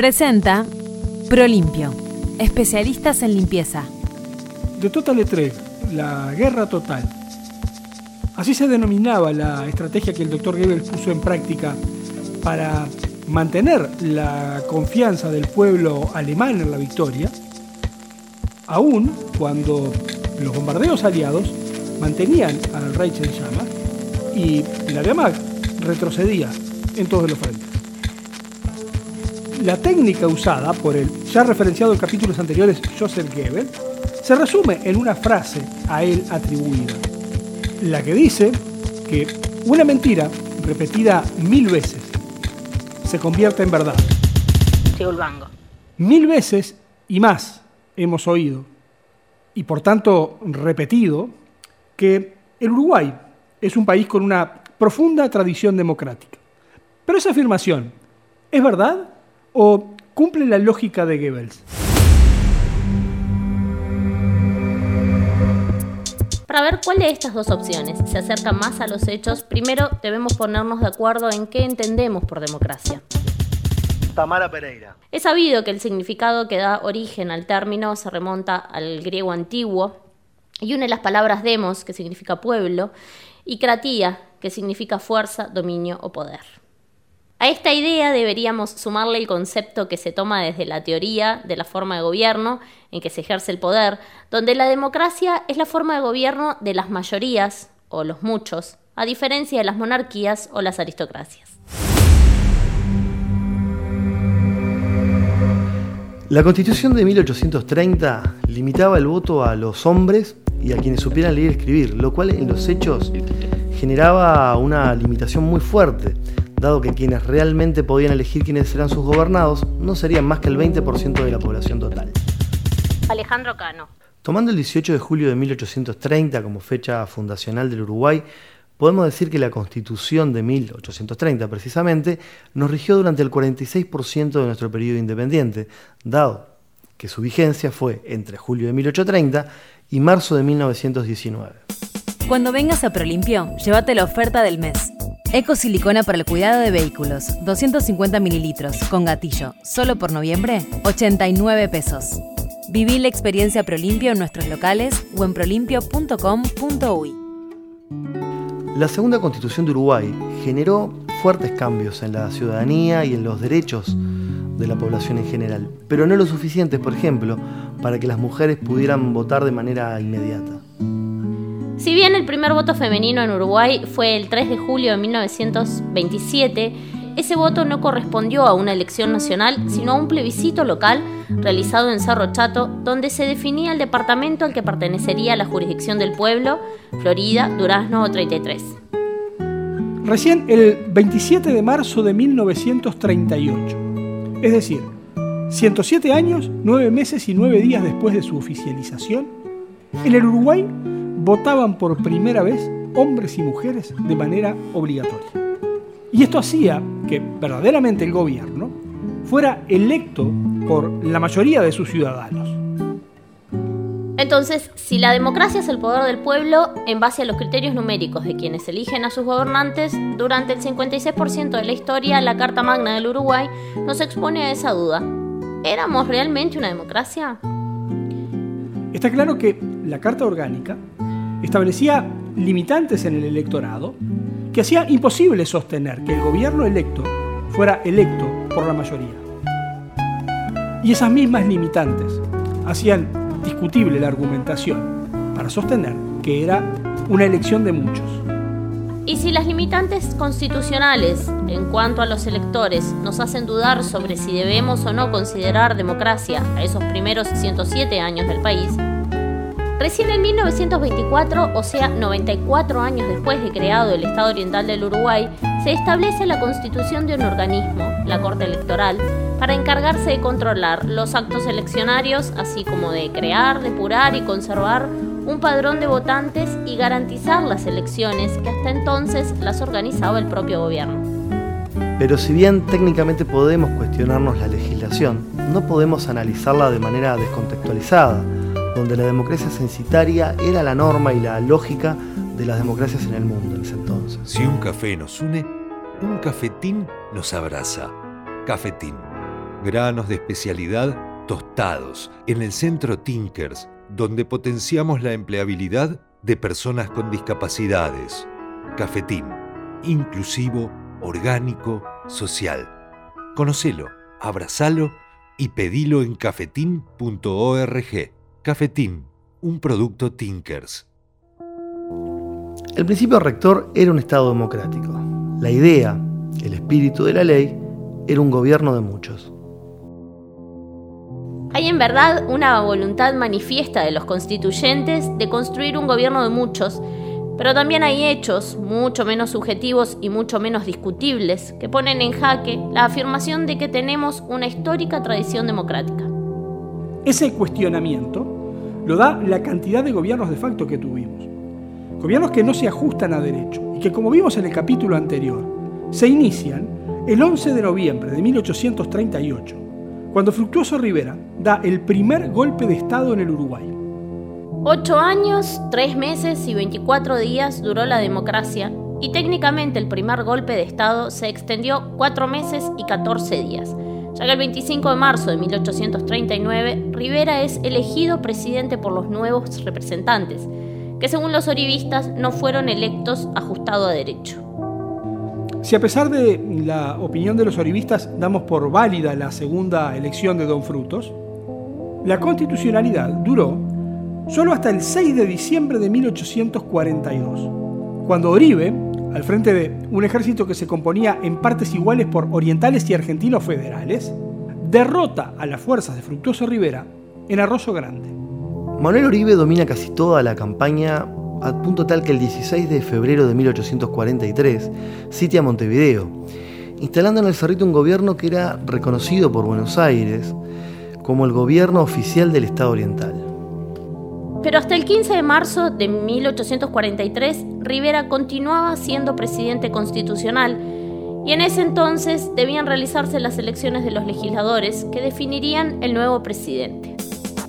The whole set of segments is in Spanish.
Presenta Prolimpio, especialistas en limpieza. De Total Etreg, la guerra total. Así se denominaba la estrategia que el doctor Goebbels puso en práctica para mantener la confianza del pueblo alemán en la victoria, aún cuando los bombardeos aliados mantenían al Reich en llamas y la Wehrmacht retrocedía en todos los frentes. La técnica usada por el ya referenciado en capítulos anteriores Joseph Goebbels se resume en una frase a él atribuida, la que dice que una mentira repetida mil veces se convierte en verdad. Mil veces y más hemos oído, y por tanto repetido, que el Uruguay es un país con una profunda tradición democrática. Pero esa afirmación, ¿es verdad o cumple la lógica de Goebbels? Para ver cuál de estas dos opciones se acerca más a los hechos, primero debemos ponernos de acuerdo en qué entendemos por democracia. Tamara Pereira. Es sabido que el significado que da origen al término se remonta al griego antiguo y une las palabras demos, que significa pueblo, y kratía, que significa fuerza, dominio o poder. A esta idea deberíamos sumarle el concepto que se toma desde la teoría de la forma de gobierno en que se ejerce el poder, donde la democracia es la forma de gobierno de las mayorías o los muchos, a diferencia de las monarquías o las aristocracias. La Constitución de 1830 limitaba el voto a los hombres y a quienes supieran leer y escribir, lo cual en los hechos generaba una limitación muy fuerte dado que quienes realmente podían elegir quiénes serán sus gobernados no serían más que el 20% de la población total. Alejandro Cano. Tomando el 18 de julio de 1830 como fecha fundacional del Uruguay, podemos decir que la Constitución de 1830 precisamente nos rigió durante el 46% de nuestro periodo independiente, dado que su vigencia fue entre julio de 1830 y marzo de 1919. Cuando vengas a Prolimpio, llévate la oferta del mes. Eco silicona para el cuidado de vehículos, 250 mililitros, con gatillo, solo por noviembre, 89 pesos. Viví la experiencia Prolimpio en nuestros locales o en prolimpio.com.uy. La segunda constitución de Uruguay generó fuertes cambios en la ciudadanía y en los derechos de la población en general, pero no lo suficientes, por ejemplo, para que las mujeres pudieran votar de manera inmediata. Si bien el primer voto femenino en Uruguay fue el 3 de julio de 1927, ese voto no correspondió a una elección nacional, sino a un plebiscito local realizado en Cerro Chato, donde se definía el departamento al que pertenecería la jurisdicción del pueblo, Florida, Durazno 33. Recién el 27 de marzo de 1938, es decir, 107 años, 9 meses y 9 días después de su oficialización, en el Uruguay votaban por primera vez hombres y mujeres de manera obligatoria. Y esto hacía que verdaderamente el gobierno fuera electo por la mayoría de sus ciudadanos. Entonces, si la democracia es el poder del pueblo, en base a los criterios numéricos de quienes eligen a sus gobernantes, durante el 56% de la historia, la Carta Magna del Uruguay nos expone a esa duda. ¿Éramos realmente una democracia? Está claro que la Carta Orgánica establecía limitantes en el electorado que hacía imposible sostener que el gobierno electo fuera electo por la mayoría. Y esas mismas limitantes hacían discutible la argumentación para sostener que era una elección de muchos. Y si las limitantes constitucionales en cuanto a los electores nos hacen dudar sobre si debemos o no considerar democracia a esos primeros 107 años del país, Recién en 1924, o sea, 94 años después de creado el Estado Oriental del Uruguay, se establece la constitución de un organismo, la Corte Electoral, para encargarse de controlar los actos eleccionarios, así como de crear, depurar y conservar un padrón de votantes y garantizar las elecciones que hasta entonces las organizaba el propio gobierno. Pero si bien técnicamente podemos cuestionarnos la legislación, no podemos analizarla de manera descontextualizada donde la democracia censitaria era la norma y la lógica de las democracias en el mundo en ese entonces. Si un café nos une, un cafetín nos abraza. Cafetín. granos de especialidad tostados en el centro Tinkers, donde potenciamos la empleabilidad de personas con discapacidades. Cafetín, inclusivo, orgánico, social. Conocelo, abrazalo y pedilo en cafetín.org. Cafetín, un producto Tinkers. El principio rector era un Estado democrático. La idea, el espíritu de la ley, era un gobierno de muchos. Hay en verdad una voluntad manifiesta de los constituyentes de construir un gobierno de muchos, pero también hay hechos, mucho menos subjetivos y mucho menos discutibles, que ponen en jaque la afirmación de que tenemos una histórica tradición democrática. Ese cuestionamiento lo da la cantidad de gobiernos de facto que tuvimos. Gobiernos que no se ajustan a derecho y que, como vimos en el capítulo anterior, se inician el 11 de noviembre de 1838 cuando Fructuoso Rivera da el primer golpe de Estado en el Uruguay. Ocho años, tres meses y 24 días duró la democracia y técnicamente el primer golpe de Estado se extendió cuatro meses y 14 días, ya que el 25 de marzo de 1839 Rivera es elegido presidente por los nuevos representantes, que según los oribistas no fueron electos ajustado a derecho. Si a pesar de la opinión de los oribistas damos por válida la segunda elección de Don Frutos, la constitucionalidad duró solo hasta el 6 de diciembre de 1842, cuando Oribe, al frente de un ejército que se componía en partes iguales por orientales y argentinos federales, derrota a las fuerzas de Fructuoso Rivera en Arroyo Grande. Manuel Oribe domina casi toda la campaña a punto tal que el 16 de febrero de 1843 sitia Montevideo, instalando en el Cerrito un gobierno que era reconocido por Buenos Aires como el gobierno oficial del Estado Oriental. Pero hasta el 15 de marzo de 1843, Rivera continuaba siendo presidente constitucional y en ese entonces debían realizarse las elecciones de los legisladores que definirían el nuevo presidente.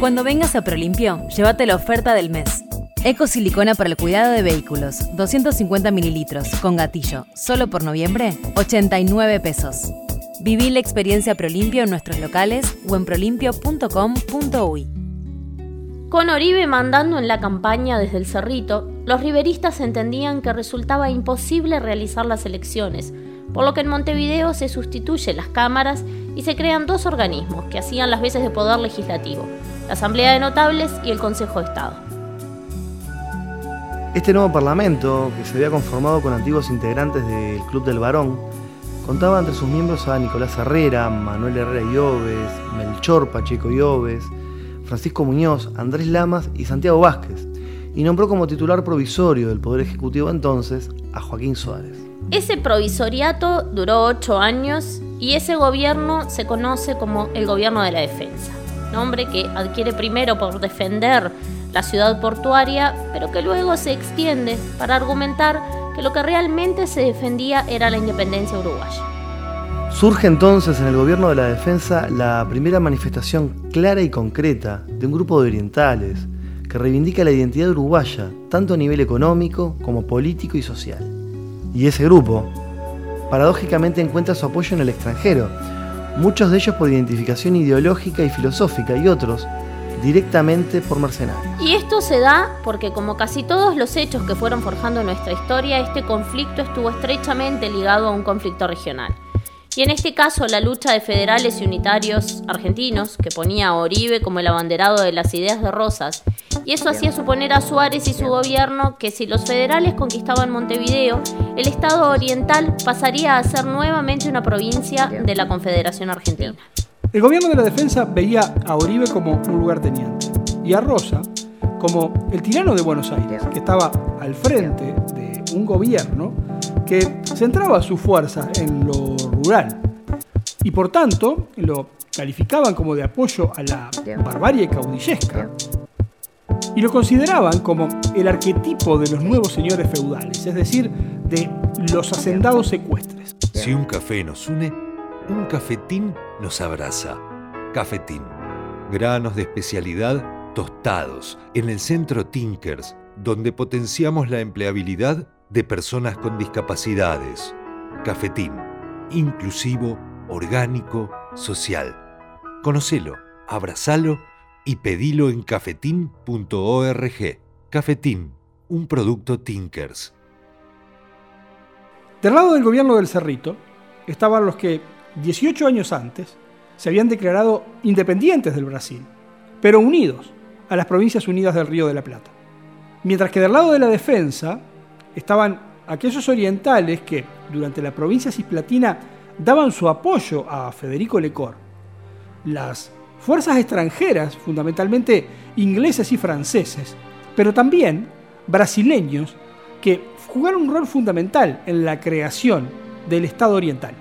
Cuando vengas a Prolimpio, llévate la oferta del mes. Ecosilicona para el cuidado de vehículos, 250 mililitros, con gatillo, solo por noviembre, 89 pesos. Viví la experiencia Prolimpio en nuestros locales o en prolimpio.com.uy. Con Oribe mandando en la campaña desde el Cerrito, los riveristas entendían que resultaba imposible realizar las elecciones, por lo que en Montevideo se sustituyen las cámaras y se crean dos organismos que hacían las veces de poder legislativo, la Asamblea de Notables y el Consejo de Estado. Este nuevo parlamento, que se había conformado con antiguos integrantes del Club del Varón, contaba entre sus miembros a Nicolás Herrera, Manuel Herrera Lloves, Melchor Pacheco Lloves, Francisco Muñoz, Andrés Lamas y Santiago Vázquez, y nombró como titular provisorio del Poder Ejecutivo entonces a Joaquín Suárez. Ese provisoriato duró ocho años y ese gobierno se conoce como el Gobierno de la Defensa, nombre que adquiere primero por defender la ciudad portuaria, pero que luego se extiende para argumentar que lo que realmente se defendía era la independencia uruguaya. Surge entonces en el gobierno de la defensa la primera manifestación clara y concreta de un grupo de orientales que reivindica la identidad uruguaya, tanto a nivel económico como político y social. Y ese grupo, paradójicamente, encuentra su apoyo en el extranjero, muchos de ellos por identificación ideológica y filosófica y otros directamente por mercenarios. Y esto se da porque como casi todos los hechos que fueron forjando nuestra historia, este conflicto estuvo estrechamente ligado a un conflicto regional. Y en este caso la lucha de federales y unitarios argentinos, que ponía a Oribe como el abanderado de las ideas de Rosas, y eso hacía suponer a Suárez y su gobierno que si los federales conquistaban Montevideo, el Estado oriental pasaría a ser nuevamente una provincia de la Confederación Argentina. El gobierno de la defensa veía a Oribe como un lugarteniente y a Rosa como el tirano de Buenos Aires, que estaba al frente de un gobierno que centraba su fuerza en lo rural y por tanto lo calificaban como de apoyo a la barbarie caudillesca y lo consideraban como el arquetipo de los nuevos señores feudales, es decir, de los hacendados secuestres. Si un café nos une, un cafetín nos abraza. Cafetín. Granos de especialidad tostados en el centro Tinkers, donde potenciamos la empleabilidad de personas con discapacidades. Cafetín. Inclusivo, orgánico, social. Conocelo, abrazalo y pedilo en cafetín.org. Cafetín, un producto Tinkers. Del lado del gobierno del Cerrito estaban los que 18 años antes se habían declarado independientes del Brasil, pero unidos a las Provincias Unidas del Río de la Plata. Mientras que del lado de la defensa estaban aquellos orientales que, durante la provincia cisplatina, daban su apoyo a Federico Lecor. Las fuerzas extranjeras, fundamentalmente ingleses y franceses, pero también brasileños, que jugaron un rol fundamental en la creación del Estado oriental.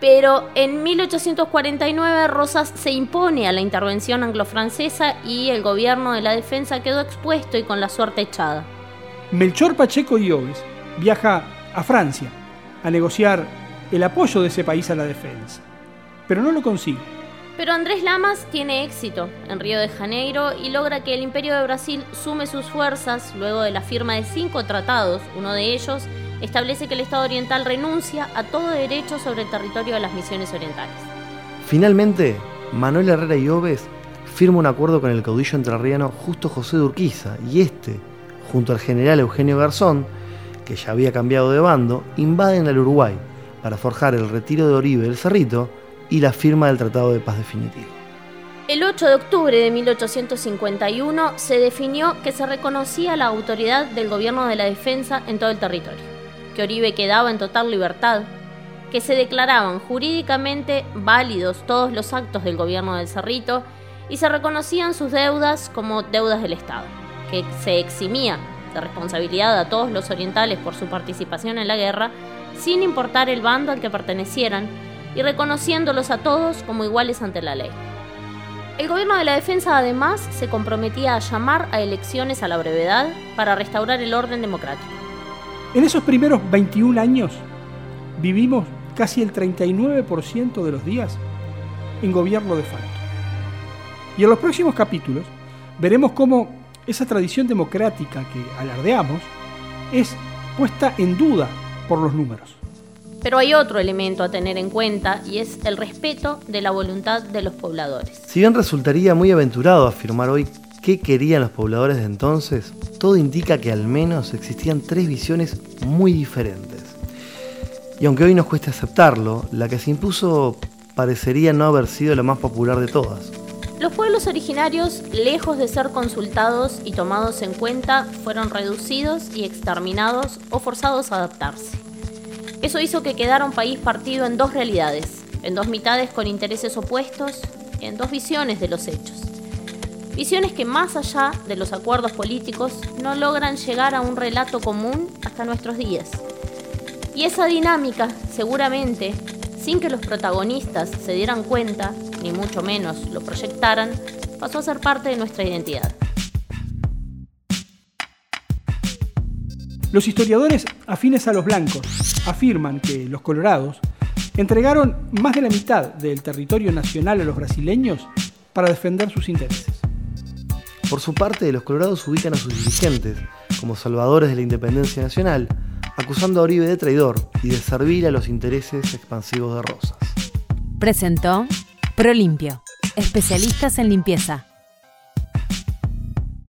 Pero en 1849 Rosas se impone a la intervención anglo-francesa y el gobierno de la defensa quedó expuesto y con la suerte echada. Melchor Pacheco Oves viaja a Francia a negociar el apoyo de ese país a la defensa, pero no lo consigue. Pero Andrés Lamas tiene éxito en Río de Janeiro y logra que el Imperio de Brasil sume sus fuerzas luego de la firma de cinco tratados, uno de ellos establece que el Estado oriental renuncia a todo derecho sobre el territorio de las misiones orientales. Finalmente, Manuel Herrera y Oves firma un acuerdo con el caudillo entrerriano Justo José de Urquiza y este, junto al general Eugenio Garzón, que ya había cambiado de bando, invaden el Uruguay para forjar el retiro de Oribe del Cerrito y la firma del Tratado de Paz Definitivo. El 8 de octubre de 1851 se definió que se reconocía la autoridad del gobierno de la defensa en todo el territorio que Oribe quedaba en total libertad, que se declaraban jurídicamente válidos todos los actos del gobierno del Cerrito y se reconocían sus deudas como deudas del Estado, que se eximía de responsabilidad a todos los orientales por su participación en la guerra, sin importar el bando al que pertenecieran y reconociéndolos a todos como iguales ante la ley. El gobierno de la defensa además se comprometía a llamar a elecciones a la brevedad para restaurar el orden democrático. En esos primeros 21 años vivimos casi el 39% de los días en gobierno de facto. Y en los próximos capítulos veremos cómo esa tradición democrática que alardeamos es puesta en duda por los números. Pero hay otro elemento a tener en cuenta y es el respeto de la voluntad de los pobladores. Si bien resultaría muy aventurado afirmar hoy qué querían los pobladores de entonces, todo indica que al menos existían tres visiones muy diferentes. Y aunque hoy nos cueste aceptarlo, la que se impuso parecería no haber sido la más popular de todas. Los pueblos originarios, lejos de ser consultados y tomados en cuenta, fueron reducidos y exterminados o forzados a adaptarse. Eso hizo que quedara un país partido en dos realidades, en dos mitades con intereses opuestos, en dos visiones de los hechos. Visiones que más allá de los acuerdos políticos no logran llegar a un relato común hasta nuestros días. Y esa dinámica, seguramente, sin que los protagonistas se dieran cuenta, ni mucho menos lo proyectaran, pasó a ser parte de nuestra identidad. Los historiadores afines a los blancos afirman que los colorados entregaron más de la mitad del territorio nacional a los brasileños para defender sus intereses. Por su parte, los colorados ubican a sus dirigentes como salvadores de la independencia nacional, acusando a Oribe de traidor y de servir a los intereses expansivos de Rosas. Presentó Prolimpio, especialistas en limpieza